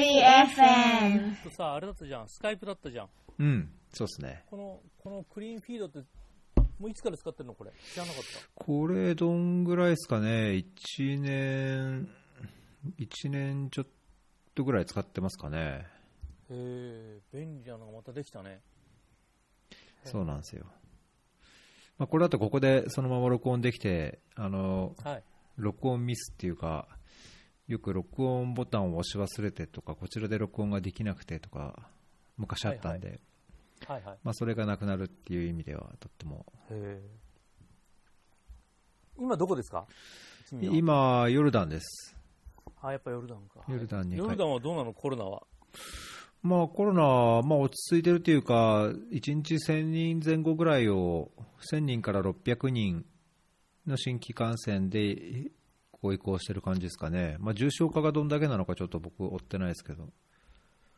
リ FM とさ、あれだったじゃん、スカイプだったじゃん。うん、そうですね。この、このクリーンフィードって、もういつから使ってるのこれ？知らなかった。これ、どんぐらいですかね、1年、1年ちょっとぐらい使ってますかね。へえ、便利なのがまたできたね。そうなんですよ。まあ、これだとここでそのまま録音できて、あの、はい。録音ミスっていうか、よく録音ボタンを押し忘れてとか、こちらで録音ができなくてとか、昔あったんで、はいはい。まあ、それがなくなるっていう意味では、とっても。今どこですか？今、ヨルダンです。あ、やっぱヨルダンか。ヨルダンにヨルダンはどうなの？コロナは。まあ、コロナ、まあ、落ち着いてるというか、1日1000人前後ぐらいを、1000人から600人の新規感染で、こう移行してる感じですかね。まあ、重症化がどんだけなのかちょっと僕追ってないですけど。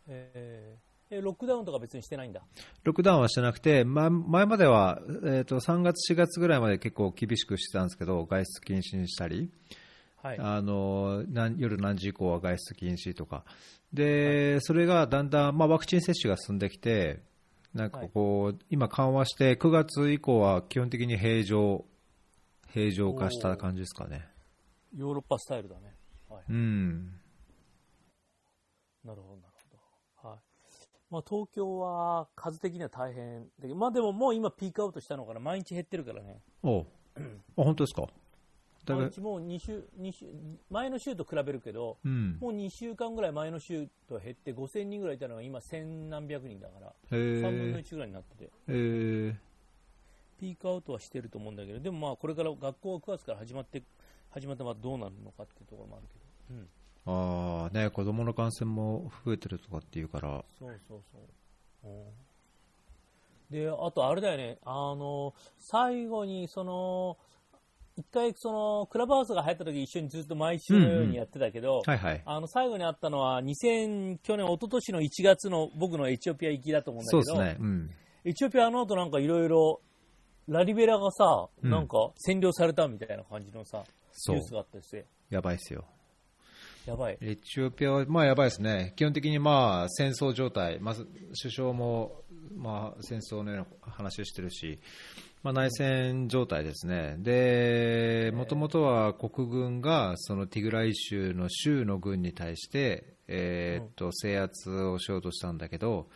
えー、え、ロックダウンとか別にしてないんだ？ロックダウンはしてなくて、ま、前までは、えー、と3月、4月ぐらいまで結構厳しくしてたんですけど、外出禁止にしたり、はい。あの何夜何時以降は外出禁止とか、でそれがだんだん、まあ、ワクチン接種が進んできて、なんかこう、今、緩和して、9月以降は基本的に平常、平常化した感じですかね。ヨーロッパスタイルだね。はい。うん、なるほど、なるほど。はい。まあ、東京は数的には大変だけど、まあでももう今ピークアウトしたのから毎日減ってるからね。おう あ本当ですか？毎日もう2週、二週、前の週と比べるけど、うん、もう2週間ぐらい前の週と減って5000人ぐらいいたのが今1000何百人だから、へ3分のー1ぐらいになってて、えーピークアウトはしてると思うんだけど、でもまあこれから学校が9月から始まって、始まってまあどうなるのかっていうところもあるけど、うん。あーね、子供の感染も増えてるとかっていうから、そうそうそう。うん。で、あとあれだよね、あの、最後にその、一回その、クラブハウスが入った時一緒にずっと毎週のようにやってたけど、はいはい、あの、最後にあったのは2000、去年、一昨年の1月の僕のエチオピア行きだと思うんだけど、そうですね、うん、エチオピアあの後なんかいろいろ、ラリベラがさ、うん。なんか占領されたみたいな感じのさ、そう。ニュースがあったりして、やばいっすよ。やばい。エチオピアは、まあ、やばいですね、基本的にまあ戦争状態、まず首相もまあ戦争のような話をしてるし、まあ、内戦状態ですね、でもともとは国軍がそのティグライ州の州の軍に対して、えーっと制圧をしようとしたんだけど、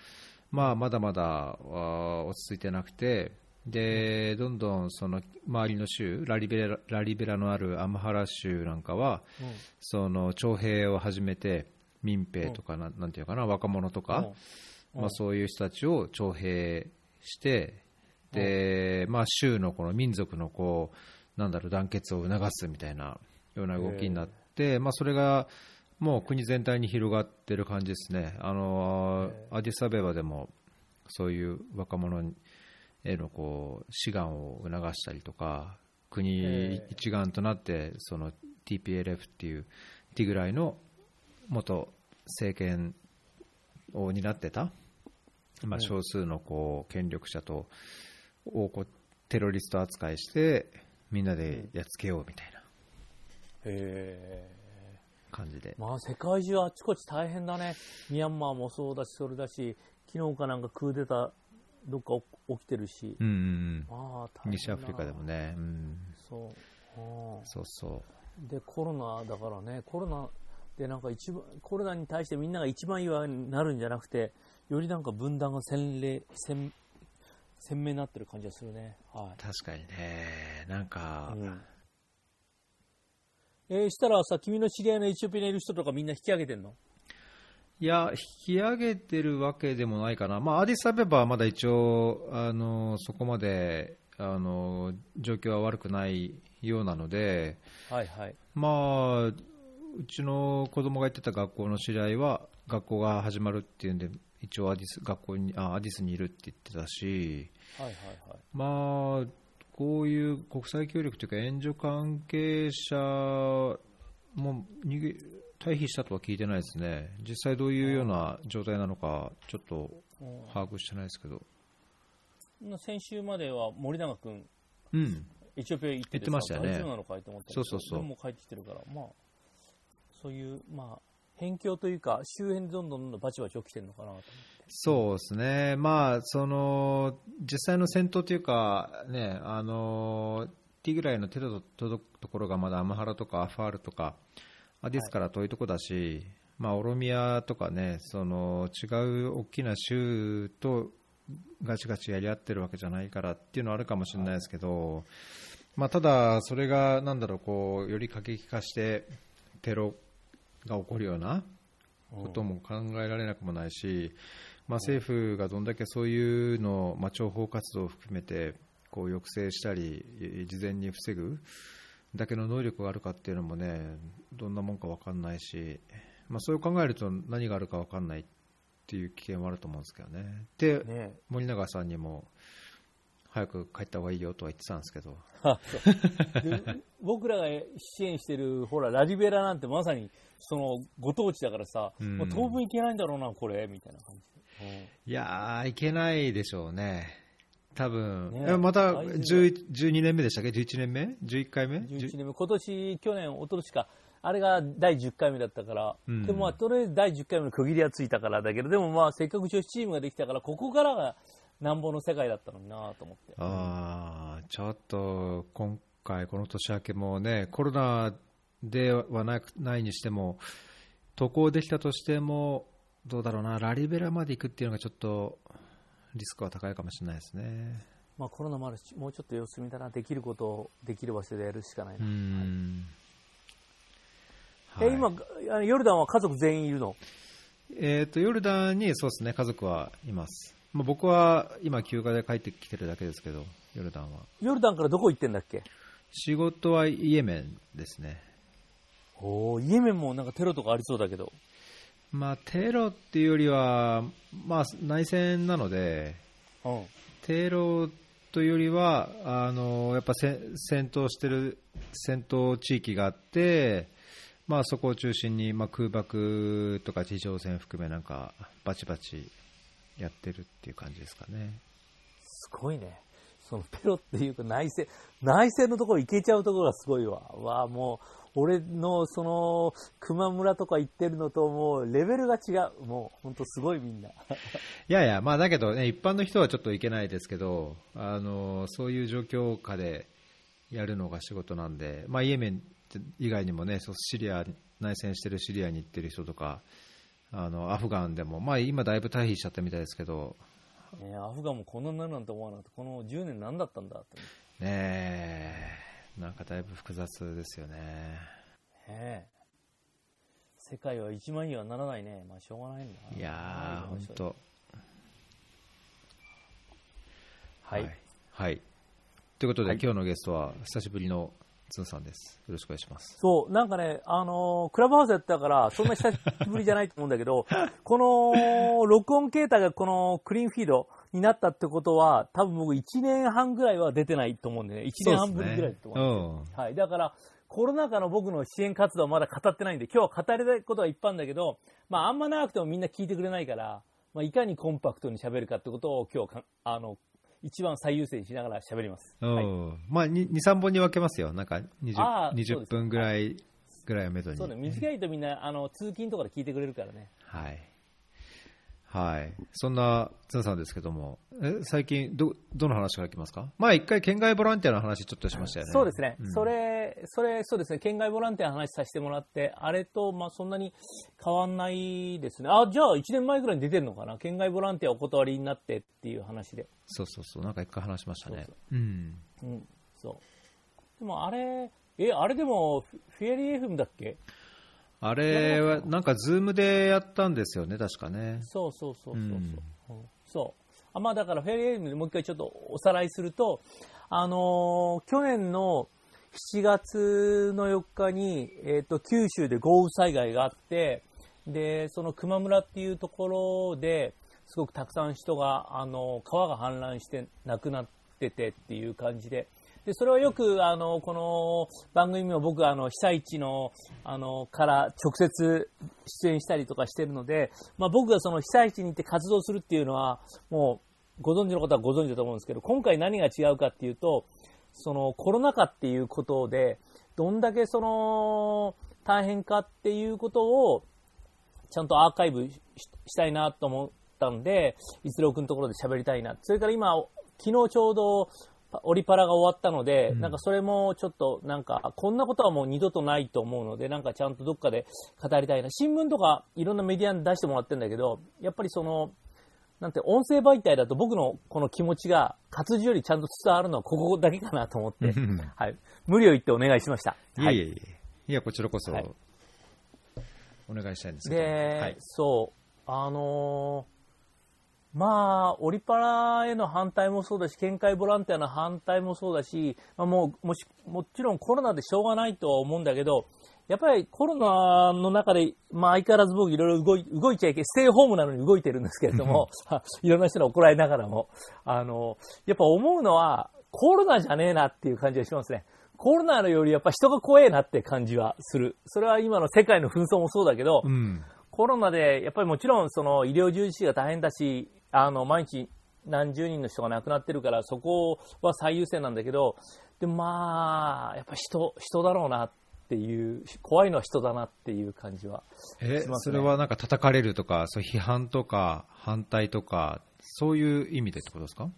まあ、まだまだあ落ち着いてなくて、でどんどんその周りの州ラリベラ、ラリベラのあるアムハラ州なんかは、うん。その徴兵を始めて民兵とかな,、なんていうかな若者とか、うん。まあ、そういう人たちを徴兵してで、まあ、州のこの民族のこうなんだろう団結を促すみたいなような動きになって、まあ、それがもう国全体に広がってる感じですね。あのアディスアベバでもそういう若者へのこう志願を促したりとか国え一丸となってその TPLF っていうティグライの元政権を担ってた、まあ、少数のこう権力者とをこうテロリスト扱いしてみんなでやっつけようみたいな。へ感じで。ー、まあ世界中あちこち大変だね。ミャンマーもそうだし、それだし、昨日かなんかクーデターどっか起きてるし、うんうんあ西アフリカでもね、うん、そう。うんそうそで、コロナだからね、コロナでなんか一番、コロナに対してみんなが一番いいわになるんじゃなくて、よりなんか分断が鮮麗、鮮、鮮明になってる感じがするね。はう確かにね。なんか、い。うん。えーしたらさ、君の知り合いのエチオピアにいる人とかみんな引き上げてんの？いや、引き上げてるわけでもないかな、まあ、アディスアベバはまだ一応、あのそこまであの状況は悪くないようなので、はいはい。まあ、うちの子供が行ってた学校の知り合いは、学校が始まるっていうんで、一応アディス学校にあアディスにいるって言ってたし、はいはいはい。まあ、こういう国際協力というか、援助関係者も逃げ退避したとは聞いてないですね、実際どういうような状態なのか、ちょっとうん把握してないですけど、先週までは森永君、うん、エチオピア行っててましたよね。大丈夫なのかいと思ったけどそうそうそう。でも帰ってきてるから、まあ、そういう、まあ、辺境というか、周辺でどんどんどんどんバチバチ起きてるのかなとそうですね、まあ、その実際の戦闘というか、ね、あのティグライの手の届くところがまだアムハラとかアファールとか、アディスから遠いとこだし、まあ、オロミアとかね、その違う大きな州とガチガチやり合ってるわけじゃないからっていうのはあるかもしれないですけど、まあ、ただ、それがなんだろうこうより過激化してテロが起こるようなことも考えられなくもないし、まあ、政府がどんだけそういうのを、まあ、諜報活動を含めてこう抑制したり事前に防ぐだけの能力があるかっていうのもねどんなもんか分かんないし、まあ、そう考えると何があるか分かんないっていう危険はあると思うんですけどね。で、ね。森永さんにも早く帰った方がいいよとは言ってたんですけど、僕らが支援してる、ほら、ラリベラなんてまさに、その、ご当地だからさ、うん。もう当分いけないんだろうな、これ、みたいな感じで。いやー、いけないでしょうね、多分。ね。えまた大丈夫11 12年目でしたっけ、11年目 ?11 回目？うん、11年目、今年、去年、一昨年か、あれが第10回目だったから、うん。でもまあ、とりあえず第10回目の区切りはついたからだけど、でもまあ、せっかく女子チームができたから、ここからがなんぼの世界だったのになと思って。あーちょっと今回、この年明けもね、コロナではなくないにしても、渡航できたとしても、どうだろうな、ラリベラまで行くっていうのがちょっとリスクは高いかもしれないですね。まあ、コロナもあるし、もうちょっと様子見だな、できることをできる場所でやるしかないうな。んえ、今、あのヨルダンは家族全員いるの？えー、とヨルダンにそうですね家族はいます、まあ、僕は今、休暇で帰ってきてるだけですけど、ヨルダンは。ヨルダンからどこ行ってんだっけ？仕事はイエメンですね、おおイエメンもなんかテロとかありそうだけど。まあ、テロっていうよりは、まあ、内戦なので、うん。テロというよりは、あのやっぱせ戦闘してる戦闘地域があって、まあ、そこを中心に、まあ、空爆とか地上戦含め、なんかバチバチやってるっていう感じですかね。すごいね。そのテロっていうか内戦、内戦のところ行けちゃうところがすごいわ。わあ、もう、俺のその、熊村とか行ってるのともうレベルが違う。もう、ほんとすごいみんな。いやいや、まあ、だけどね、一般の人はちょっといけないですけど、あのそういう状況下でやるのが仕事なんで、まあ、イエメン以外にもね、そうシリア、内戦してるシリアに行ってる人とか、あのアフガンでも、まあ、今、だいぶ退避しちゃったみたいですけど、ねアフガンもこんなになるなんて思わなくて、この10年何だったんだって。ねえ、なんかだいぶ複雑ですよね。ねえ世界は一枚にはならないね。まあ、しょうがないんだな。いやー、はい本当。はい。はい。ということで、はい今日のゲストは久しぶりのズンさんです。よろしくお願いします。そう、なんかね、あのークラブハウスやったから、そんな久しぶりじゃないと思うんだけど、この、録音形態がこのクリーンフィードになったってことは、多分僕1年半ぐらいは出てないと思うんでね、1年半ぶりぐらいだと思うんですよ。はい。だから、コロナ禍の僕の支援活動はまだ語ってないんで、今日は語りたいことはいっぱいあるんだけど、まあ、あんま長くてもみんな聞いてくれないから、まあ、いかにコンパクトに喋るかってことを今日か、あの、一番最優先しながら喋ります。うん。はい。まあ、2、3本に分けますよ。なんか20、あーそう20です分ぐらい、ぐらいをめどに。そうね、短いとみんな、あの、通勤とかで聞いてくれるからね。はい。はい。そんな、ズンさんですけども、え、最近、ど、どの話からいきますか？前一回、県外ボランティアの話ちょっとしましたよね。そうですね、んそれ、それ、そうですね、県外ボランティアの話させてもらって、あれと、まあ、そんなに変わんないですね。あ、じゃあ、1年前ぐらいに出てるのかな？県外ボランティアお断りになってっていう話で。そうそうそう。なんか一回話しましたね。そううん。うん、そう。でも、あれ、え、あれでも、フフェアリー FM だっけ？あれは、なんか、 Zoom でやったんですよね、確かね。そうそうそうそうそう。うんうんそう。あまあ、だから、フェアリー FM でもう一回ちょっとおさらいすると、あのー去年の7月の4日に、えっ、と、九州で豪雨災害があって、で、その球磨村っていうところで、すごくたくさん人が、あの川が氾濫して亡くなっててっていう感じで、で、それはよく、あの、この番組も僕、あの、被災地の、あの、から直接出演したりとかしてるので、まあ僕がその被災地に行って活動するっていうのは、もう、ご存知の方はご存知だと思うんですけど、今回何が違うかっていうと、そのコロナ禍っていうことで、どんだけその大変かっていうことを、ちゃんとアーカイブしたいなと思ったんで、一郎くんのところで喋りたいな。それから今、昨日ちょうど、オリパラが終わったので、うん、なんかそれもちょっとなんか、こんなことはもう二度とないと思うので、なんかちゃんとどっかで語りたいな。新聞とかいろんなメディアに出してもらってるんだけど、やっぱりその、なんて音声媒体だと僕のこの気持ちが活字よりちゃんと伝わるのはここだけかなと思って、はい、無理を言ってお願いしました。はい、いえいえいや、こちらこそ、お願いしたいんですけど。で、はい、そう、あのーまあ、オリパラへの反対もそうだし、県会ボランティアの反対もそうだし、まあ、もうもしもちろんコロナでしょうがないとは思うんだけど、やっぱりコロナの中で、まあ、相変わらず僕いろいろ動い動いちゃいけステイホームなのに動いてるんですけれども、いろんな人に怒られながらも、あの、やっぱ思うのは、コロナじゃねえなっていう感じがしますね。コロナのよりやっぱ人が怖えなって感じはする。それは今の世界の紛争もそうだけど、うん、コロナでやっぱりもちろんその医療従事者が大変だし、あの、毎日何十人の人が亡くなってるから、そこは最優先なんだけど、でまあ、やっぱ人、人だろうなっていう、怖いのは人だなっていう感じはえ、それはなんか叩かれるとか、そう批判とか反対とか、そういう意味でってことですか？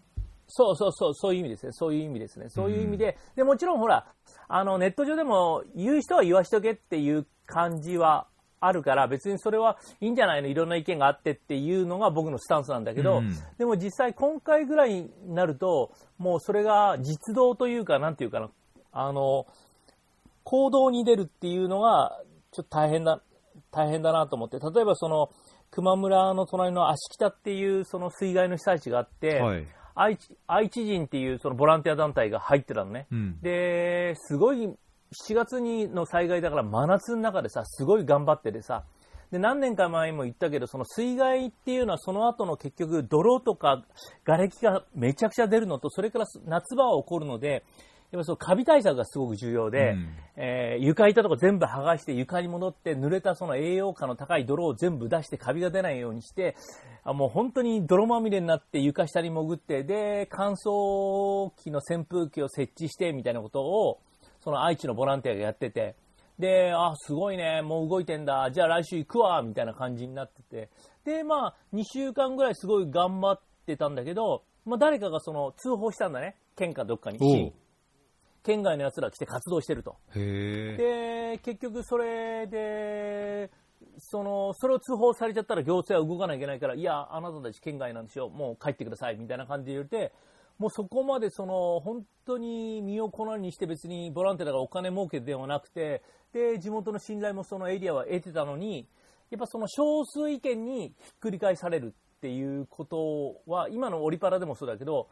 そうそうそう、そういう意味ですね。そういう意味ですね。そういう意味で、うん、で、もちろんほら、あの、ネット上でも言う人は言わしとけっていう感じはあるから別にそれはいいんじゃないの？いろんな意見があってっていうのが僕のスタンスなんだけど、うん、でも実際今回ぐらいになるともうそれが実動というかなんていうかなあの行動に出るっていうのがちょっと大変だ大変だなと思って例えばその球磨村の隣の芦北っていうその水害の被災地があって、はい。愛知愛知人っていうそのボランティア団体が入ってたのね、うん、ですごい7月にの災害だから真夏の中でさ、すごい頑張っててさ、で、何年か前も言ったけど、その水害っていうのはその後の結局泥とか瓦礫がめちゃくちゃ出るのと、それから夏場は起こるので、やっぱそのカビ対策がすごく重要で、うん、えー、床板とか全部剥がして床に戻って濡れたその栄養価の高い泥を全部出してカビが出ないようにして、あもう本当に泥まみれになって床下に潜って、で、乾燥機の扇風機を設置してみたいなことを、その愛知のボランティアがやってて、で、あ、すごいね、もう動いてんだ、じゃあ来週行くわ、みたいな感じになってて、で、まあ、2週間ぐらいすごい頑張ってたんだけど、まあ、誰かがその通報したんだね、県かどっかに。県外の奴ら来て活動してると。で、結局それで、その、それを通報されちゃったら行政は動かなきゃいけないから、いや、あなたたち県外なんでしょ、もう帰ってください、みたいな感じで言われて、もうそこまでその本当に身を粉にして別にボランティアがお金儲けではなくてで地元の信頼もそのエリアは得てたのにやっぱその少数意見にひっくり返されるっていうことは今のオリパラでもそうだけど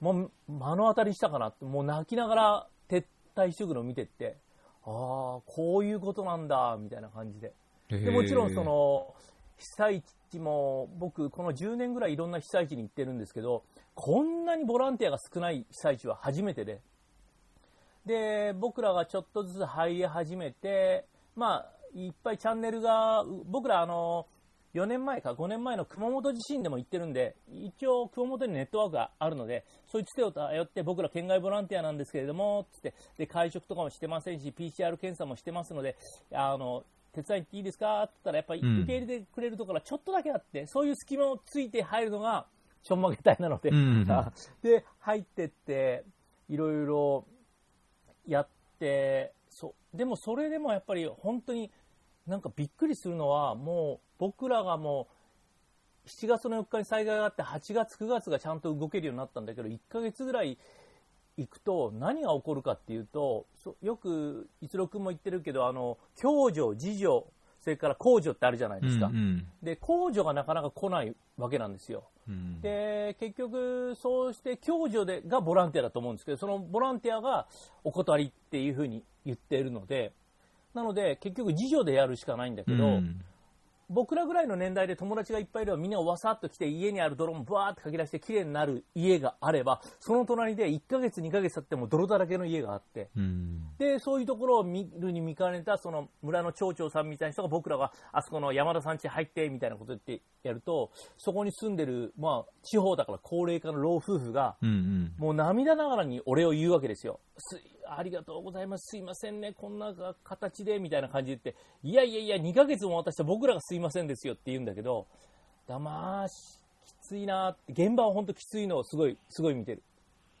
もう目の当たりしたかなってもう泣きながら撤退していくのを見てってああこういうことなんだみたいな感じで。でもちろんその被災地も僕この10年ぐらいいろんな被災地に行ってるんですけどこんなにボランティアが少ない被災地は初めてで、で、僕らがちょっとずつ入り始めて、まあ、いっぱいチャンネルが、僕らあの、4年前か5年前の熊本地震でも行ってるんで、一応熊本にネットワークがあるので、そういうつてを頼って僕ら県外ボランティアなんですけれども、つって、で、会食とかもしてませんし、PCR 検査もしてますので、あの、手伝いに行っていいですか？って言ったら、やっぱり受け入れてくれるところはちょっとだけあって、そういう隙間をついて入るのが、ちょんまげ隊なので、で、入ってって、いろいろやって、そう。でもそれでもやっぱり本当になんかびっくりするのは、もう僕らがもう、7月の4日に災害があって、8月、9月がちゃんと動けるようになったんだけど、1ヶ月ぐらい行くと何が起こるかっていうと、よく一郎君も言ってるけど、あの、共助、自助、それから控除ってあるじゃないですか。うんうん、で、控除がなかなか来ないわけなんですよ。うん、で、結局、そうして共助でがボランティアだと思うんですけど、そのボランティアがお断りっていうふうに言っているので、なので、結局自助でやるしかないんだけど、うん僕らぐらいの年代で友達がいっぱいいればみんなわさっと来て家にある泥もバーってかき出して綺麗になる家があればその隣で1ヶ月2ヶ月経っても泥だらけの家があって、でそういうところを見るに見かねたその村の町長さんみたいな人が僕らがあそこの山田さん家入ってみたいなこと言ってやるとそこに住んでる、まあ、地方だから高齢化の老夫婦が、もう涙ながらにお礼を言うわけですよ。ありがとうございます、すいませんね、こんな形で、みたいな感じで言って、いやいやいや、2ヶ月も渡して僕らがすいませんですよって言うんだけど、だまあ、きついなって、現場は本当きついのをすごい、すごい見てる。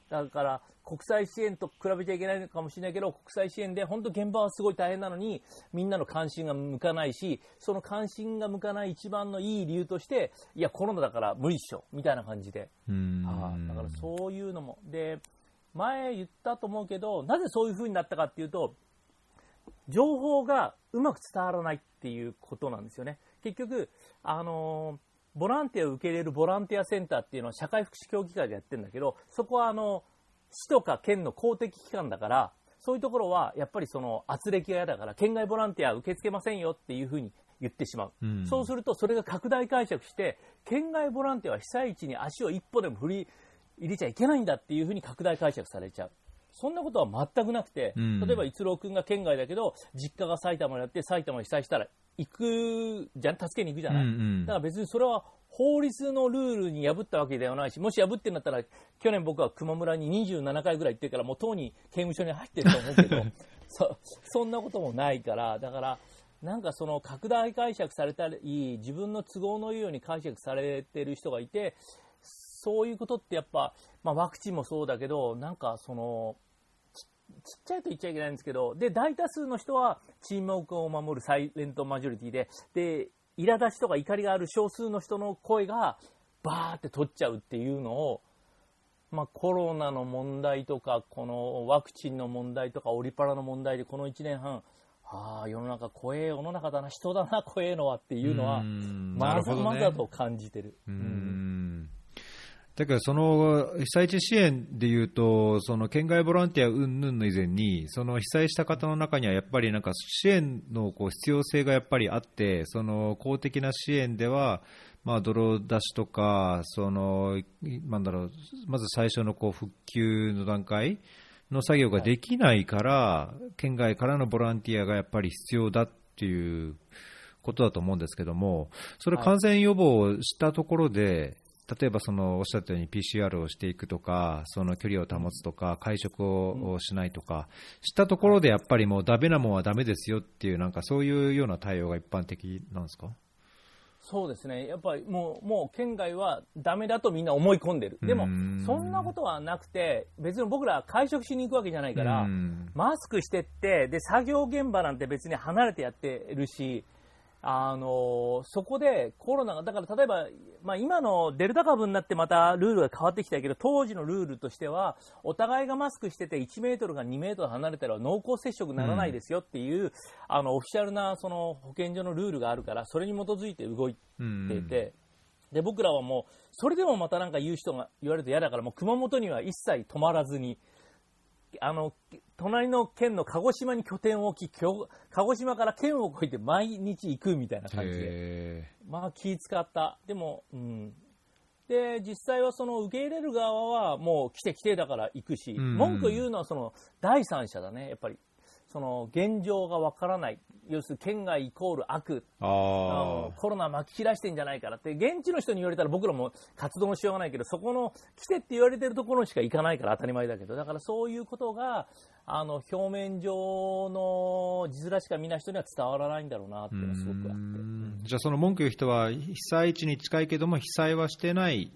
だから、国際支援と比べちゃいけないのかもしれないけど、国際支援で本当現場はすごい大変なのに、みんなの関心が向かないし、その関心が向かない一番のいい理由として、いや、コロナだから無理っしょ、みたいな感じで。あだからそういうのも。で、前言ったと思うけど、なぜそういう風になったかっていうと、情報がうまく伝わらないっていうことなんですよね。結局、あのボランティアを受け入れるボランティアセンターっていうのは社会福祉協議会でやってるんだけど、そこはあの、市とか県の公的機関だから、そういうところはやっぱりその圧力が嫌だから、県外ボランティア受け付けませんよっていうふうに言ってしまう、うん、そうするとそれが拡大解釈して、県外ボランティアは被災地に足を一歩でも振り入れちゃいけないんだっていうふうに拡大解釈されちゃう。そんなことは全くなくて、うん、例えば逸郎君が県外だけど、実家が埼玉にあって、埼玉に被災したら行くじゃん、助けに行くじゃない、うんうん、だから別にそれは法律のルールに破ったわけではない。し、もし破ってんだったら、去年僕は熊村に27回ぐらい行ってから、もうとうに刑務所に入ってると思うけど、そそんなこともないから、だから、なんかその拡大解釈されたり、自分の都合のいいように解釈されてる人がいて、そういうことってやっぱ、まあ、ワクチンもそうだけど、なんかその、ちっちゃいと言っちゃいけないんですけど、で、大多数の人は沈黙を守るサイレントマジョリティで、で、苛立ちとか怒りがある少数の人の声がバーって取っちゃうっていうのを、まあ、コロナの問題とか、このワクチンの問題とか、オリパラの問題でこの1年半、ああ、世の中怖え世の中だな、人だな、怖えのはっていうのは、まざまざと感じてる。うんだからその被災地支援でいうと、その県外ボランティア云々の以前に、その被災した方の中にはやっぱりなんか支援のこう必要性がやっぱりあって、その公的な支援では、まあ、泥出しとか、その、なんだろう、まず最初のこう復旧の段階の作業ができないから、県外からのボランティアがやっぱり必要だっていうことだと思うんですけども、それ感染予防をしたところで、例えばそのおっしゃったように PCR をしていくとか、その距離を保つとか、会食をしないとか、したところでやっぱりもうダメなもんはダメですよっていう、なんかそういうような対応が一般的なんですか？そうですね、やっぱりもう、もう県外はダメだとみんな思い込んでる。でも、そんなことはなくて、別に僕ら会食しに行くわけじゃないから、マスクしてって、で、作業現場なんて別に離れてやってるし、あのそこでコロナが、だから例えば、まあ、今のデルタ株になってまたルールが変わってきたけど、当時のルールとしては、お互いがマスクしてて1メートルが2メートル離れたら濃厚接触にならないですよっていう、うん、あのオフィシャルなその保健所のルールがあるから、それに基づいて動いていて、うん、で僕らはもう、それでもまたなんか言う人が言われると嫌だから、もう熊本には一切止まらずに、あの、隣の県の鹿児島に拠点を置き、鹿児島から県を越えて毎日行くみたいな感じで。まあ気使った。でも、うん。で、実際はその受け入れる側はもう来て来てだから行くし、文句言うのはその第三者だね、やっぱり。その現状がわからない。要するに県外イコール悪。コロナ巻き散らしてんじゃないからって、現地の人に言われたら僕らも活動もしようがないけど、そこの来てって言われてるところしか行かないから当たり前だけど、だからそういうことが、あの、表面上の字面しか見ない人には伝わらないんだろうなっていうのはすごくあって。じゃあその文句言う人は被災地に近いけども被災はしてない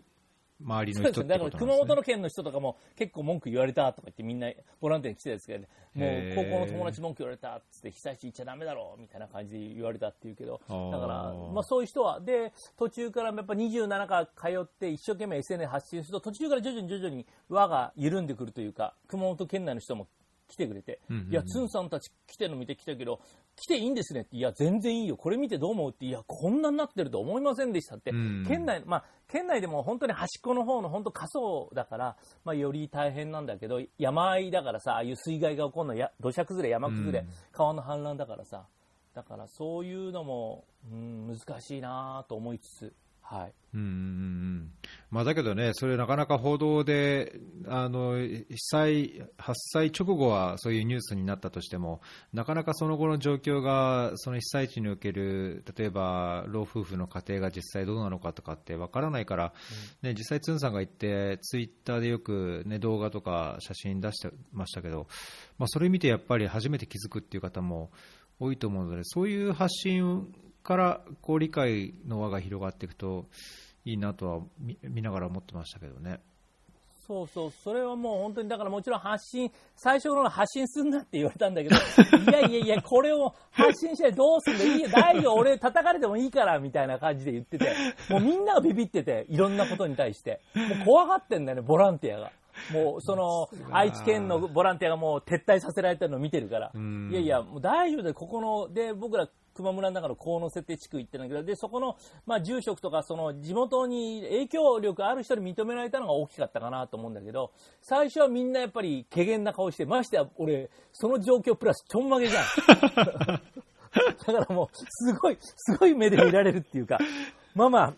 周りの人、ね、だから熊本の県の人とかも結構文句言われたとか言ってみんなボランティアに来てるんですけど、ね、もう高校の友達文句言われたっつって被災地行っちゃだめだろうみたいな感じで言われたっていうけど、だから、まあそういう人は、で、途中からやっぱ27回通って一生懸命 SNS 発信すると途中から徐々に徐々に輪が緩んでくるというか、熊本県内の人も来てくれて、いや、つんさんたち来てるの見てきたけど、来ていいんですねって、いや、全然いいよ、これ見てどう思うって、いや、こんなになってると思いませんでしたって、県内、まあ、県内でも本当に端っこの方の本当過疎だから、まあ、より大変なんだけど、山あいだからさ、ああいう水害が起こるのや、土砂崩れ、山崩れ、川の氾濫だからさ、だからそういうのも、うん、難しいなと思いつつ、はい。うんうんうんまあ、だけどね、それなかなか報道で、あの被災、発災直後はそういうニュースになったとしても、なかなかその後の状況が、その被災地における、例えば老夫婦の家庭が実際どうなのかとかってわからないから、ね、実際、ツンさんが言って、ツイッターでよく、ね、動画とか写真出してましたけど、まあ、それ見てやっぱり初めて気づくっていう方も多いと思うので、そういう発信からこう理解の輪が広がっていくといいなとは見見ながら思ってましたけどね。そうそう、それはもう本当に、だからもちろん発信、最初の発信すんなって言われたんだけど、いやいやいや、これを発信してどうすんだい？いよ、大丈夫、俺叩かれてもいい？から、みたいな感じで言ってて、もうみんながビビってて、いろんなことに対して。もう怖がってんだよね、ボランティアが。もう、その、愛知県のボランティアがもう撤退させられてるのを見てるから。んいやいや、もう大丈夫だよ、ここの、で、僕ら、熊村の中の河野設定地区行ってんだけど、で、そこの、まあ、住職とか、その、地元に影響力ある人に認められたのが大きかったかなと思うんだけど、最初はみんなやっぱり、怪げな顔して、ましてや、俺、その状況プラス、ちょんまげじゃん。だからもう、すごい、すごい目で見られるっていうか、まあまあ、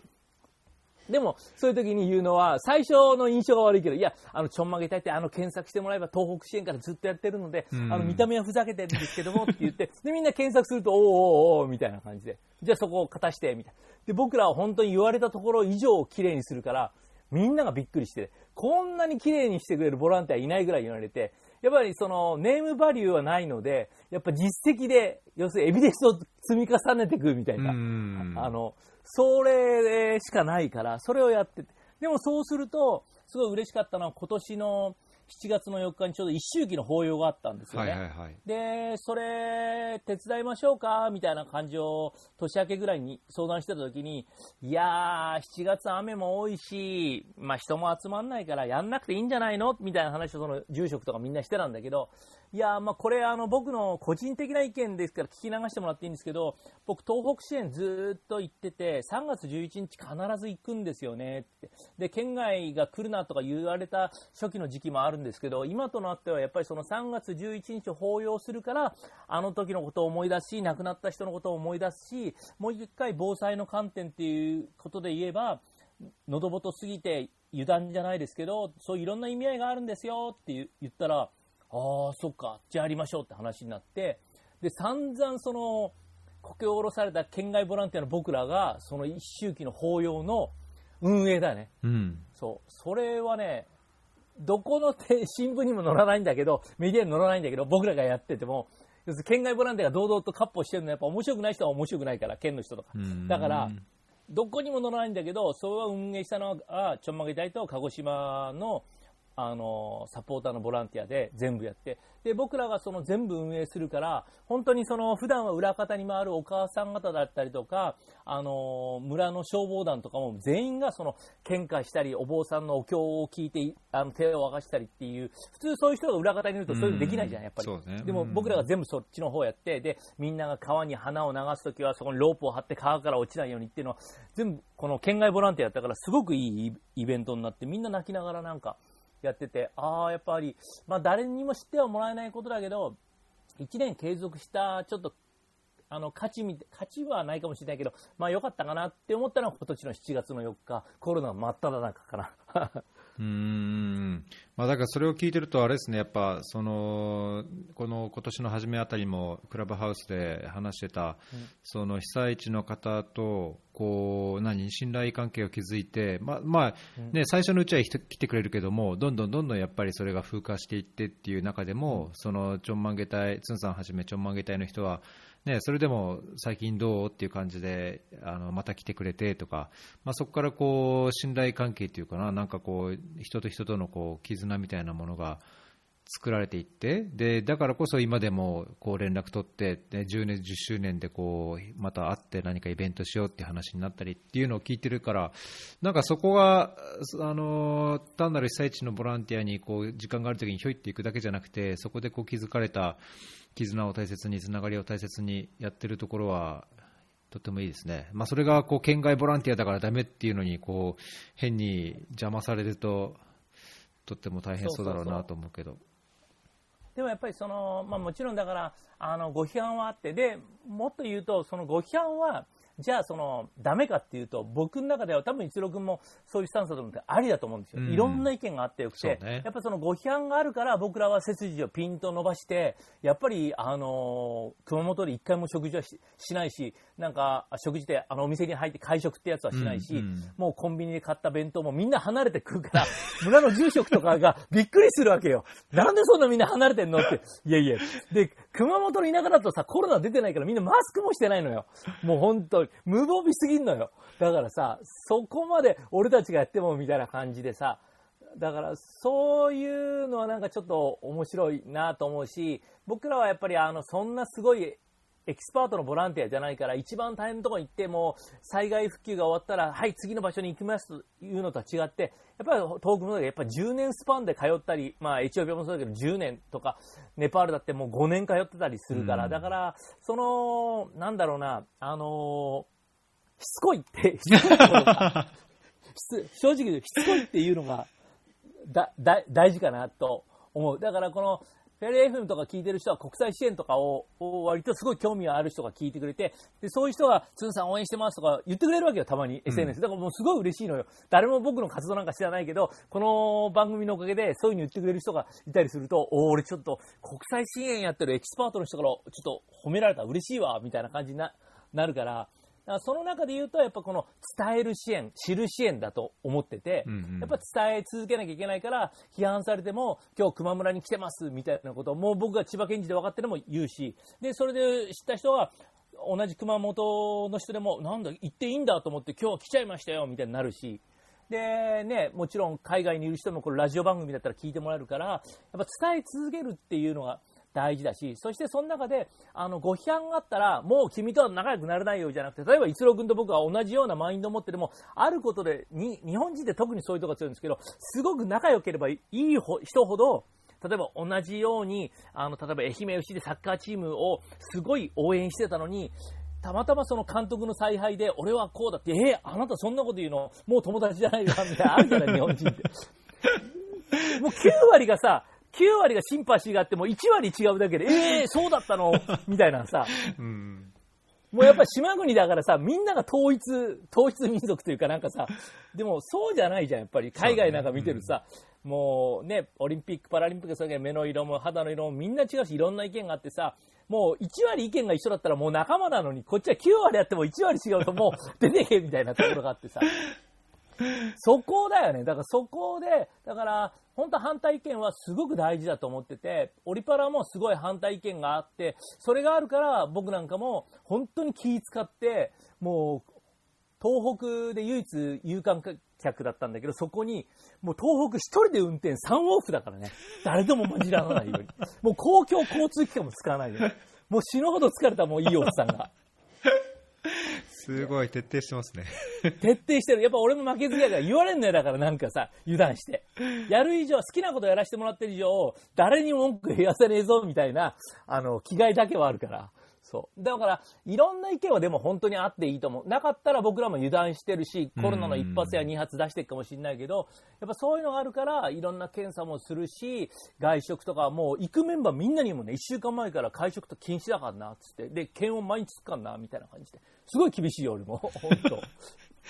でも、そういう時に言うのは、最初の印象が悪いけど、いや、あの、ちょんまげたいって、あの、検索してもらえば、東北支援からずっとやってるので、うんあの、見た目はふざけてるんですけども、って言って、で、みんな検索すると、おーおーおーみたいな感じで、じゃあそこを勝たして、みたいな。で、僕らは本当に言われたところ以上を綺麗にするから、みんながびっくりして、こんなに綺麗にしてくれるボランティアいないぐらい言われて、やっぱりそのネームバリューはないので、やっぱ実績で、要するにエビデンスを積み重ねていくみたいな。うんあの、それしかないから、それをやってて。でもそうすると、すごい嬉しかったのは今年の7月の4日にちょうど一周期の法要があったんですよはね。いはいはい。で、それ、手伝いましょうかみたいな感じを年明けぐらいに相談してた時に、いやー、7月雨も多いし、まあ人も集まんないからやんなくていいんじゃないのみたいな話をその住職とかみんなしてたんだけど、いや、まあこれあの僕の個人的な意見ですから聞き流してもらっていいんですけど、僕東北支援ずっと行ってて、3月11日必ず行くんですよねって。で、県外が来るなとか言われた初期の時期もあるんですけど、今となってはやっぱりその3月11日を法要するから、あの時のことを思い出し、亡くなった人のことを思い出すし、もう一回防災の観点っていうことで言えば、喉元すぎて油断じゃないですけど、そういろんな意味合いがあるんですよって言ったら、ああ、そっか、じゃあやりましょうって話になって、で、散々その、こけ下ろされた県外ボランティアの僕らが、その一周期の法要の運営だね。うん。そう。それはね、どこのて新聞にも載らないんだけど、メディアに載らないんだけど、僕らがやってても、要するに県外ボランティアが堂々とカッポしてるのはやっぱ面白くない人は面白くないから、県の人とか。うんだから、どこにも載らないんだけど、それを運営したのは、ちょんまげ隊と鹿児島の、あの、サポーターのボランティアで全部やって、で、僕らがその全部運営するから、本当にその普段は裏方に回るお母さん方だったりとか、あの、村の消防団とかも全員がその喧嘩したり、お坊さんのお経を聞いて、あの、手を沸かしたりっていう、普通そういう人が裏方にいるとそういうのできないじゃん、やっぱり。ねでも僕らが全部そっちの方やって、で、みんなが川に花を流すときはそこにロープを張って川から落ちないようにっていうのは、全部この県外ボランティアやったからすごくいいイベントになって、みんな泣きながらなんかやってて、ああ、やっぱり、まあ誰にも知ってはもらえないことだけど、1年継続したちょっと、あの、価値み価値はないかもしれないけど、まあ良かったかなって思ったのは今年の7月の4日、コロナ真っ只中かな。うーんまあ、だからそれを聞いてると、あれですね、やっぱそのこの今年の初めあたりもクラブハウスで話してた、その被災地の方とこう何信頼関係を築いて、まあまあね、最初のうちは人来てくれるけども、どんどんどんどんやっぱりそれが風化していってっていう中でも、そのちょんまげ隊、つんさんはじめちょんまげ隊の人は、ね、それでも最近どうっていう感じであのまた来てくれてとか、まあ、そこからこう信頼関係っていうかな、なんかこう人と人とのこう絆みたいなものが作られていって、でだからこそ今でもこう連絡取って、で10年、10周年でこうまた会って何かイベントしようって話になったりっていうのを聞いてるから、なんかそこがあの単なる被災地のボランティアにこう時間があるときにひょいっていくだけじゃなくて、そこでこう築かれた絆を大切に、つながりを大切にやってるところは、とてもいいですね、まあ、それがこう県外ボランティアだからダメっていうのにこう変に邪魔されると、とっても大変そうだろうなと思うけど。でもやっぱりその、まあ、もちろんだからあのご批判はあってでもっと言うとそのご批判はじゃあそのダメかっていうと僕の中では多分一郎君もそういうスタンスだと思ってありだと思うんですよ、うん。いろんな意見があってよくて、ね。やっぱそのご批判があるから僕らは背筋をピンと伸ばしてやっぱりあの熊本で一回も食事はししないしなんか食事であのお店に入って会食ってやつはしないし、うんうん。もうコンビニで買った弁当もみんな離れて食うから 村の住職とかがびっくりするわけよ。なんでそんなみんな離れてんのって。いやいや。で熊本の田舎だとさコロナ出てないからみんなマスクもしてないのよ。もう本当に。無防備すぎんのよ。だからさそこまで俺たちがやってもみたいな感じでさだからそういうのはなんかちょっと面白いなと思うし僕らはやっぱりあのそんなすごいエキスパートのボランティアじゃないから一番大変なところに行っても災害復旧が終わったらはい次の場所に行きますというのとは違ってやっぱり遠くのやっぱり10年スパンで通ったり、まあ、エチオピアもそうだけど10年とかネパールだってもう5年通ってたりするから、うんだからそのなんだろうなあのしつこいって正直言うとしつこいっていうのがだだ大事かなと思う。だからこのフェレ FM とか聞いてる人は国際支援とかをを割とすごい興味がある人が聞いてくれて、でそういう人が、つんさん応援してますとか言ってくれるわけよ、たまに SNS。だからもうすごい嬉しいのよ。誰も僕の活動なんか知らないけど、この番組のおかげでそういうふうに言ってくれる人がいたりすると、おー俺ちょっと国際支援やってるエキスパートの人からちょっと褒められたら嬉しいわ、みたいな感じにななるから、だからその中で言うと、やっぱこの伝える支援、知る支援だと思ってて、うんうん。やっぱ伝え続けなきゃいけないから、批判されても、今日熊村に来てますみたいなことを、もう僕が千葉県人で分かってるのも言うし、で、それで知った人は、同じ熊本の人でも、なんだ、行っていいんだと思って、今日は来ちゃいましたよみたいになるし、で、ね、もちろん海外にいる人もこれラジオ番組だったら聞いてもらえるから、やっぱ伝え続けるっていうのが大事だし、そしてその中で、あの、ご批判があったら、もう君とは仲良くなれないよじゃなくて、例えば一郎君と僕は同じようなマインドを持ってでも、あることで、に、日本人って特にそういうとこが強いんですけど、すごく仲良ければいいほ人ほど、例えば同じように、あの、例えば愛媛 FC でサッカーチームをすごい応援してたのに、たまたまその監督の采配で、俺はこうだって、えーあなたそんなこと言うの、もう友達じゃないわ、みたいな、あるじゃない、日本人って。もう9割がさ、9割がシンパシーがあっても1割違うだけで、え えー、そうだったの？みたいなさ、うんもうやっぱ島国だからさ、みんなが統一、統一民族というかなんかさ、でもそうじゃないじゃん、やっぱり。海外なんか見てるとさ、もうね、オリンピック、パラリンピック、それ目の色も肌の色もみんな違うし、いろんな意見があってさ、もう1割意見が一緒だったらもう仲間なのに、こっちは9割やっても1割違うともう出てけみたいなところがあってさ。そこだよね。だからそこで、だから、本当反対意見はすごく大事だと思ってて、オリパラもすごい反対意見があって、それがあるから僕なんかも本当に気使って、もう、東北で唯一有観客だったんだけど、そこに、もう東北一人で運転3往復だからね。誰とも混じらないように。もう公共交通機関も使わないで。もう死ぬほど疲れたもういいおっさんが。すごい徹底してますね。徹底してる。やっぱ俺も負けず嫌いから言われんのよ。だからなんかさ、油断して。やる以上、好きなことやらせてもらってる以上、誰にも文句言わせねえぞ、みたいな、あの、気概だけはあるから。そう。だから、いろんな意見はでも本当にあっていいと思う。なかったら僕らも油断してるし、コロナの一発や二発出していくかもしれないけど、やっぱそういうのがあるから、いろんな検査もするし、外食とかもう行くメンバーみんなにもね、一週間前から会食と禁止だからな、つって。で、検温毎日つくかんな、みたいな感じで。すごい厳しいよ、俺も。本当。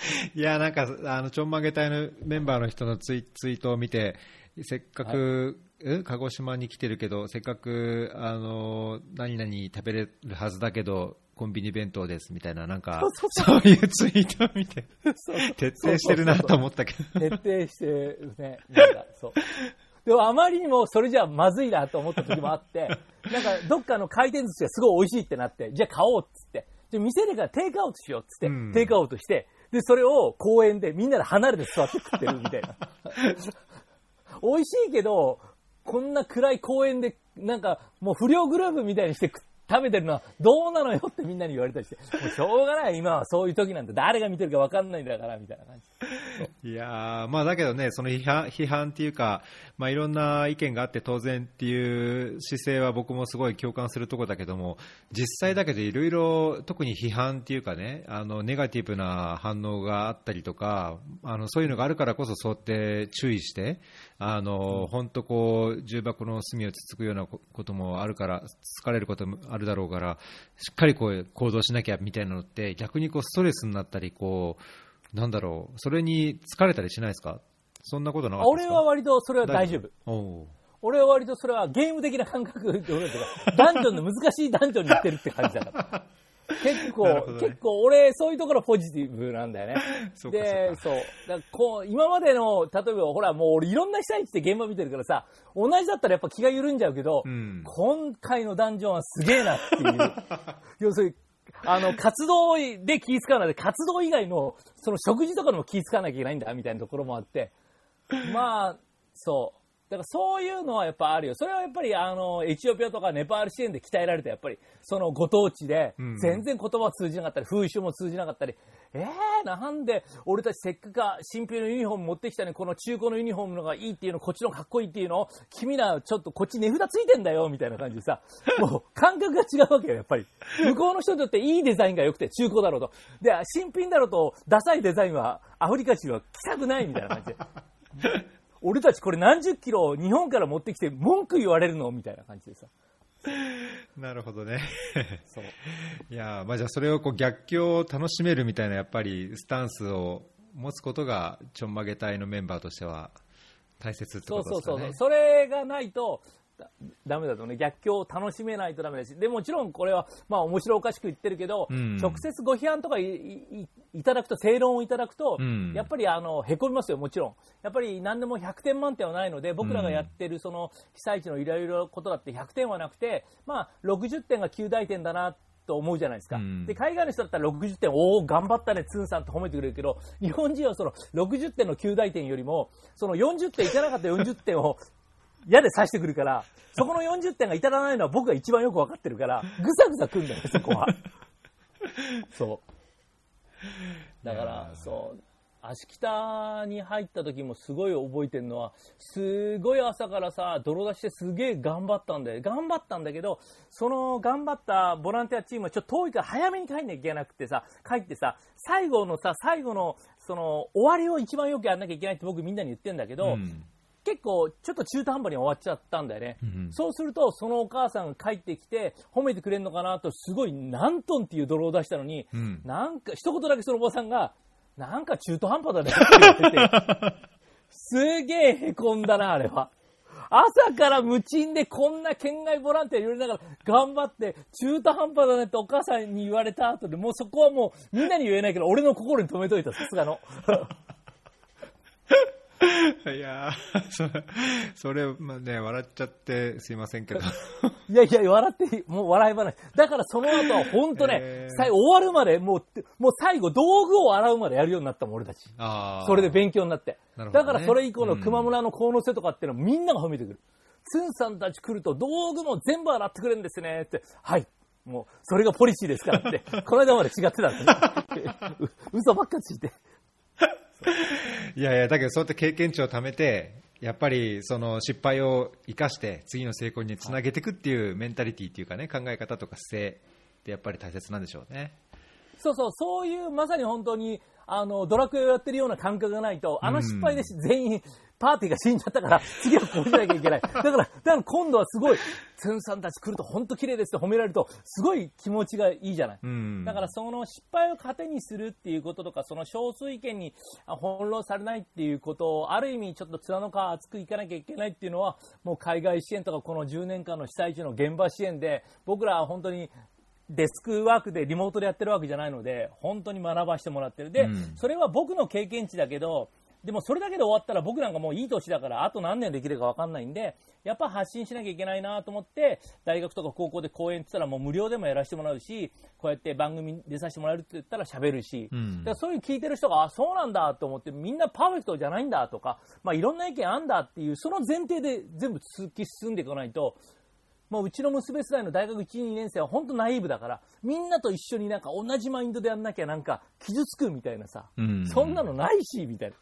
いや、なんか、あの、ちょんまげ隊のメンバーの人のツイツイートを見て、せっかく、え鹿児島に来てるけど、せっかく、あの、何々食べれるはずだけど、コンビニ弁当ですみたいな、なんか、そういうツイートを見て、徹底してるなと思ったけど。徹底してるね。なんか、そう。でもあまりにもそれじゃまずいなと思った時もあって、なんかどっかの回転寿司がすごい美味しいってなって、じゃあ買おうっつって、じゃあ店でからテイクアウトしようっつって、うんテイクアウトして、で、それを公園でみんなで離れて座って食ってるみたいな。美味しいけど、こんな暗い公園で、なんかもう不良グループみたいにして食べてるのはどうなのよってみんなに言われたりして、もうしょうがない、今はそういう時なんて誰が見てるか分かんないんだから、みたいな感じ。いやーまあだけどね、その批判批判っていうか、まあ、いろんな意見があって当然っていう姿勢は僕もすごい共感するところだけども、実際だけどいろいろ、特に批判っていうかね、あのネガティブな反応があったりとか、あのそういうのがあるからこそ、そうやって注意して、あの本当こう、重箱の隅をつつくようなこともあるから、つつかれることもあるだろうから、しっかりこう行動しなきゃみたいなのって、逆にこうストレスになったり、こう、なんだろう、それに疲れたりしないですか？そんなことなかったですか？俺は割とそれは大丈夫。俺は割とそれはゲーム的な感覚で、ダンジョンの難しいダンジョンに行ってるって感じだから。結構、ね結構俺、そういうところポジティブなんだよね。そうかで、そう。だこう、今までの、例えばほら、もう俺いろんな被災地で現場見てるからさ、同じだったらやっぱ気が緩んじゃうけど、うん今回のダンジョンはすげえなっていう。要するに、あの、活動で気使わないで、活動以外の、その食事とかでも気使わなきゃいけないんだ、みたいなところもあって。まあ、そう。だからそういうのはやっぱあるよ。それはやっぱりあの、エチオピアとかネパール支援で鍛えられて、やっぱりそのご当地でうん全然言葉通じなかったり、風習も通じなかったり、えー、なんで俺たちせっかく新品のユニフォーム持ってきたのに、この中古のユニフォームのがいいっていうの、こっちのかっこいいっていうの、君らちょっとこっち値札ついてんだよ、みたいな感じでさ、もう感覚が違うわけよ、やっぱり。向こうの人にとっていいデザインが良くて、中古だろうと。で、新品だろうと、ダサいデザインはアフリカ人は着たくないみたいな感じで。俺たちこれ何十キロ日本から持ってきて文句言われるの？みたいな感じでさ。なるほどね。そう。いやーまあ、じゃあそれをこう逆境を楽しめるみたいなやっぱりスタンスを持つことがちょんまげ隊のメンバーとしては大切ってそうことですかね。そうそう。それがないと、だダメだとね。逆境を楽しめないとダメだし。でもちろんこれは、まあ面白おかしく言ってるけど、うん直接ご批判とかいただくと、正論をいただくと、うんやっぱりあの、へこみますよ、もちろん。やっぱり何でも100点満点はないので、僕らがやってるその被災地のいろいろことだって100点はなくて、まあ60点が9大点だなと思うじゃないですか。うんで、海外の人だったら60点、おお、頑張ったね、ツンさんって褒めてくれるけど、日本人はその60点の9大点よりも、その40点いかなかった40点を矢で刺してくるから、そこの40点が至らないのは僕が一番よくわかってるから、ぐさぐさくんだよ、そこは。そう。だから、そう。足北に入った時もすごい覚えてるのは、すごい朝からさ、泥出してすげえ頑張ったんだよ。頑張ったんだけど、その頑張ったボランティアチームはちょっと遠いから早めに帰んなきゃいけなくてさ、帰ってさ、最後のさ、最後の、その、終わりを一番よくやんなきゃいけないって僕みんなに言ってんだけど、うん結構ちょっと中途半端に終わっちゃったんだよね。うんそうすると、そのお母さんが帰ってきて、褒めてくれるのかなと、すごい何トンっていう泥を出したのに、うんなんか、一言だけそのおばさんが、なんか中途半端だねって言ってて、すげえ凹んだな、あれは。朝から無賃でこんな県外ボランティアやりながら頑張って中途半端だねってお母さんに言われた後でもうそこはもうみんなに言えないけど俺の心に留めといたさすがの。いやーそれ、それ、まあね、笑っちゃってすいませんけど。いやいや、笑っていい。もう笑い話。だからその後は本当ね、へー最後終わるまで、もう、もう最後道具を洗うまでやるようになったもん、俺たち。それで勉強になって。ねだからそれ以降の熊村の鴻瀬とかっていうのはみんなが褒めてくる。ツンさんたち来ると道具も全部洗ってくれるんですねって。はい。もう、それがポリシーですからって。この間まで違ってたんですね。う 嘘ばっかついて。いやいや、だけどそうやって経験値を貯めて、やっぱりその失敗を生かして次の成功につなげていくっていうメンタリティーっていうかね、考え方とか姿勢ってやっぱり大切なんでしょうね。そうそう、そういうまさに本当に、あの、ドラクエをやってるような感覚がないと、あの失敗で全員、パーティーが死んじゃったから、次はこうしなきゃいけない。だから、だから今度はすごい、ツンさんたち来ると本当綺麗ですって褒められると、すごい気持ちがいいじゃない。うん。だからその失敗を糧にするっていうこととか、その少数意見にあ翻弄されないっていうことを、ある意味ちょっと面の皮厚くいかなきゃいけないっていうのは、もう海外支援とかこの10年間の被災地の現場支援で、僕らは本当にデスクワークでリモートでやってるわけじゃないので、本当に学ばしてもらってる。で、うん。それは僕の経験値だけど、でもそれだけで終わったら僕なんかもういい年だからあと何年できるか分かんないんでやっぱ発信しなきゃいけないなと思って大学とか高校で講演って言ったらもう無料でもやらせてもらうしこうやって番組出させてもらえるって言ったら喋るし、うん。だからそういう聞いてる人があそうなんだと思ってみんなパーフェクトじゃないんだとか、まあ、いろんな意見あんだっていうその前提で全部突き進んでいかないとまあ、うちの娘世代の大学1、2年生は本当ナイーブだから、みんなと一緒になんか同じマインドでやんなきゃなんか傷つくみたいなさ、うんそんなのないし、みたいな。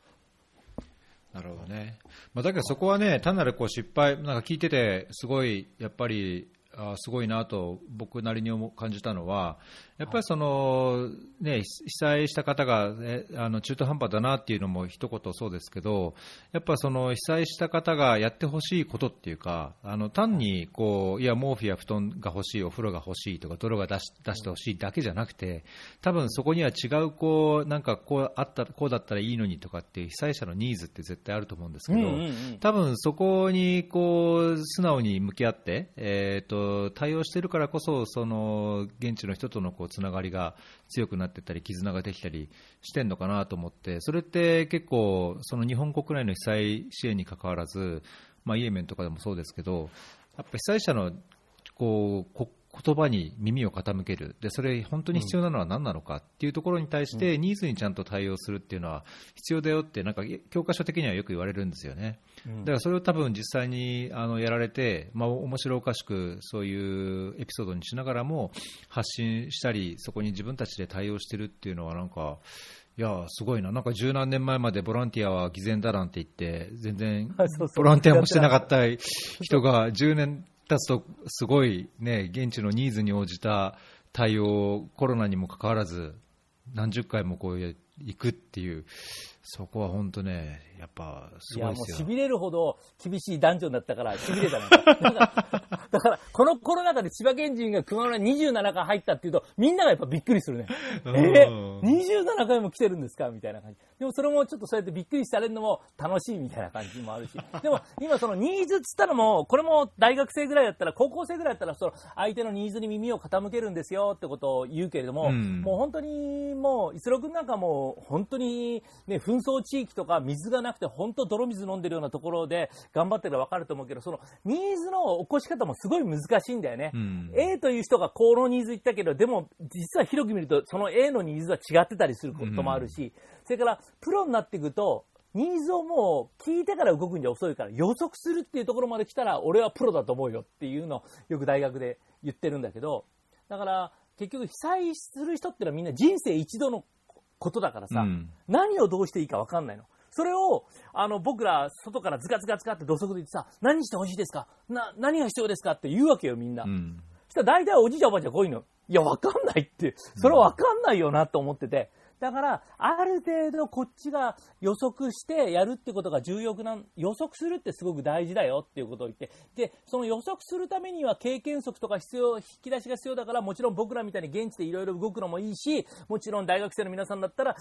なるほどね。まあ、だけどそこはね、単なるこう失敗、なんか聞いてて、すごい、やっぱり、あすごいなと僕なりに思う感じたのは、やっぱりその、ね、被災した方が、ね、あの中途半端だなっていうのも一言そうですけど、やっぱその被災した方がやってほしいことっていうか、あの単にこういや毛布や布団が欲しい、お風呂が欲しいとか、泥が出し出してほしいだけじゃなくて、多分そこには違うこうなんかこうあったこうだったらいいのにとかっていう被災者のニーズって絶対あると思うんですけど、うんうんうん。多分そこにこう素直に向き合って、えー、と対応しているからこそ、その現地の人とのこうつながりが強くなってたり、絆ができたりしてんのかなと思って、それって結構、その日本国内の被災支援にかかわらず、まあ、イエメンとかでもそうですけど、やっぱ被災者のこう言葉に耳を傾ける。で、それ本当に必要なのは何なのかっていうところに対して、ニーズにちゃんと対応するっていうのは必要だよって、なんか教科書的にはよく言われるんですよね。だからそれを多分実際にあのやられて、まあ、面白おかしくそういうエピソードにしながらも発信したり、そこに自分たちで対応してるっていうのは、なんか、いや、すごいな、なんか十何年前までボランティアは偽善だなんて言って、全然 ボランティアもしてなかった人が10年経つと、すごいね、現地のニーズに応じた対応をコロナにもかかわらず、何十回もこう行くっていう、そこは本当ね、やっぱすいや、もうごいですよ。痺れるほど厳しいダンジョンだったから、痺れたね。だから、だからこのコロナ禍で千葉県人が熊村27回入ったっていうと、みんながやっぱびっくりするね。うんえー、27回も来てるんですか？みたいな感じ。でもそれもちょっとそうやってびっくりされるのも楽しいみたいな感じもあるし。でも今そのニーズっつったのも、これも大学生ぐらいだったら、高校生ぐらいだったら、その相手のニーズに耳を傾けるんですよってことを言うけれども、うんもう本当にもう、イスロ君なんかもう本当にね、紛争地域とか水がなくて本当泥水飲んでるようなところで頑張ってるらわかると思うけど、そのニーズの起こし方もすごい難しいんだよね。うん A という人がこのニーズ言ったけど、でも実は広く見るとその A のニーズは違ってたりすることもあるし、それからプロになっていくと、ニーズをもう聞いてから動くんじゃ遅いから予測するっていうところまで来たら俺はプロだと思うよっていうのをよく大学で言ってるんだけど、だから結局被災する人ってのはみんな人生一度のことだからさ、うん何をどうしていいか分かんないの。それを、あの、僕ら、外からズカズカズカって土足で言ってさ、何してほしいですか？な、何が必要ですか？って言うわけよ、みんな。うんそしたら大体おじいちゃんおばあちゃんこういうの。いや、わかんないって。それはわかんないよなと思ってて。だから、ある程度こっちが予測してやるってことが重要な、予測するってすごく大事だよっていうことを言って。で、その予測するためには経験則とか必要、引き出しが必要だから、もちろん僕らみたいに現地でいろいろ動くのもいいし、もちろん大学生の皆さんだったら、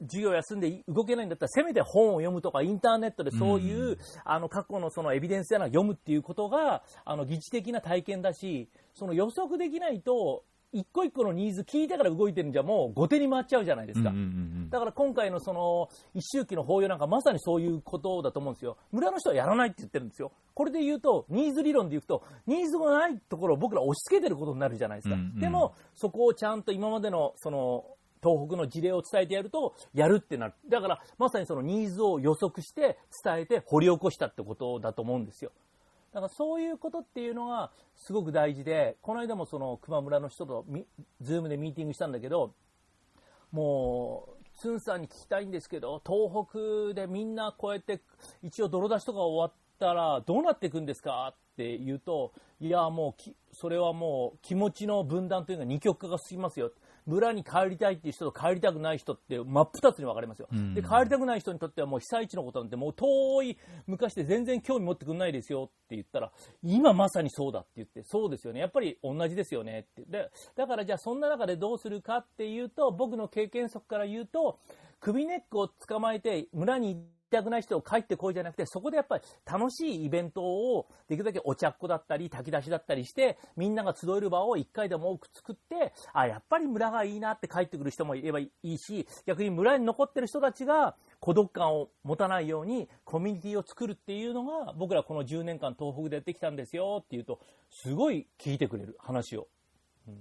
授業休んで動けないんだったら、せめて本を読むとか、インターネットでそういう、あの、過去のそのエビデンスやな読むっていうことが、あの、疑似的な体験だし、その予測できないと、一個一個のニーズ聞いてから動いてるんじゃもう後手に回っちゃうじゃないですか。うんうんうんだから今回のその一周期の法要なんかまさにそういうことだと思うんですよ。村の人はやらないって言ってるんですよ。これで言うと、ニーズ理論で言うと、ニーズがないところを僕ら押し付けてることになるじゃないですか。うんうんでも、そこをちゃんと今までのその、東北の事例を伝えてやると、やるってなる。だから、まさにそのニーズを予測して伝えて掘り起こしたってことだと思うんですよ。だかそういうことっていうのがすごく大事で、この間もその熊村の人とみズームでミーティングしたんだけど、もう、ツンさんに聞きたいんですけど、東北でみんなこうやって一応泥出しとか終わったらどうなっていくんですかって言うと、いやもう、それはもう気持ちの分断というか二極化が進みますよ。村に帰りたいっていう人と帰りたくない人って真っ二つに分かれますよ。んで、帰りたくない人にとってはもう被災地のことなんてもう遠い昔で全然興味持ってくんないですよって言ったら、今まさにそうだって言って、そうですよね。やっぱり同じですよねって。で、だからじゃあそんな中でどうするかっていうと、僕の経験則から言うと、首根っこを捕まえて村に行きたくない人を帰ってこいじゃなくて、そこでやっぱり楽しいイベントをできるだけお茶っ子だったり炊き出しだったりして、みんなが集える場を一回でも多く作って、あ、やっぱり村がいいなって帰ってくる人もいればいいし、逆に村に残ってる人たちが孤独感を持たないようにコミュニティを作るっていうのが、僕らこの10年間東北でやってきたんですよっていうと、すごい聞いてくれる話を。だ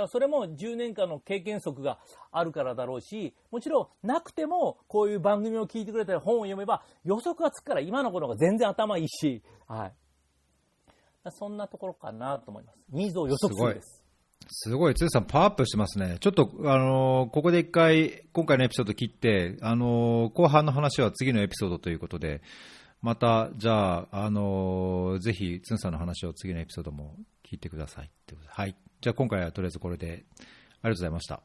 からそれも10年間の経験則があるからだろうし、もちろんなくてもこういう番組を聞いてくれたり本を読めば予測がつくから今の子の方が全然頭いいし、はい。そんなところかなと思います。ニーズを予測するです。すごい、つさん、パワーアップしてますね。ちょっと、あのーここで一回、今回のエピソード切って、あのー後半の話は次のエピソードということで、また、じゃあ、あのーぜひ、つんさんの話を次のエピソードも聞いてください。はい。じゃあ、今回はとりあえずこれで、ありがとうございました。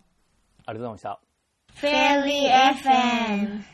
ありがとうございました。Fairly FM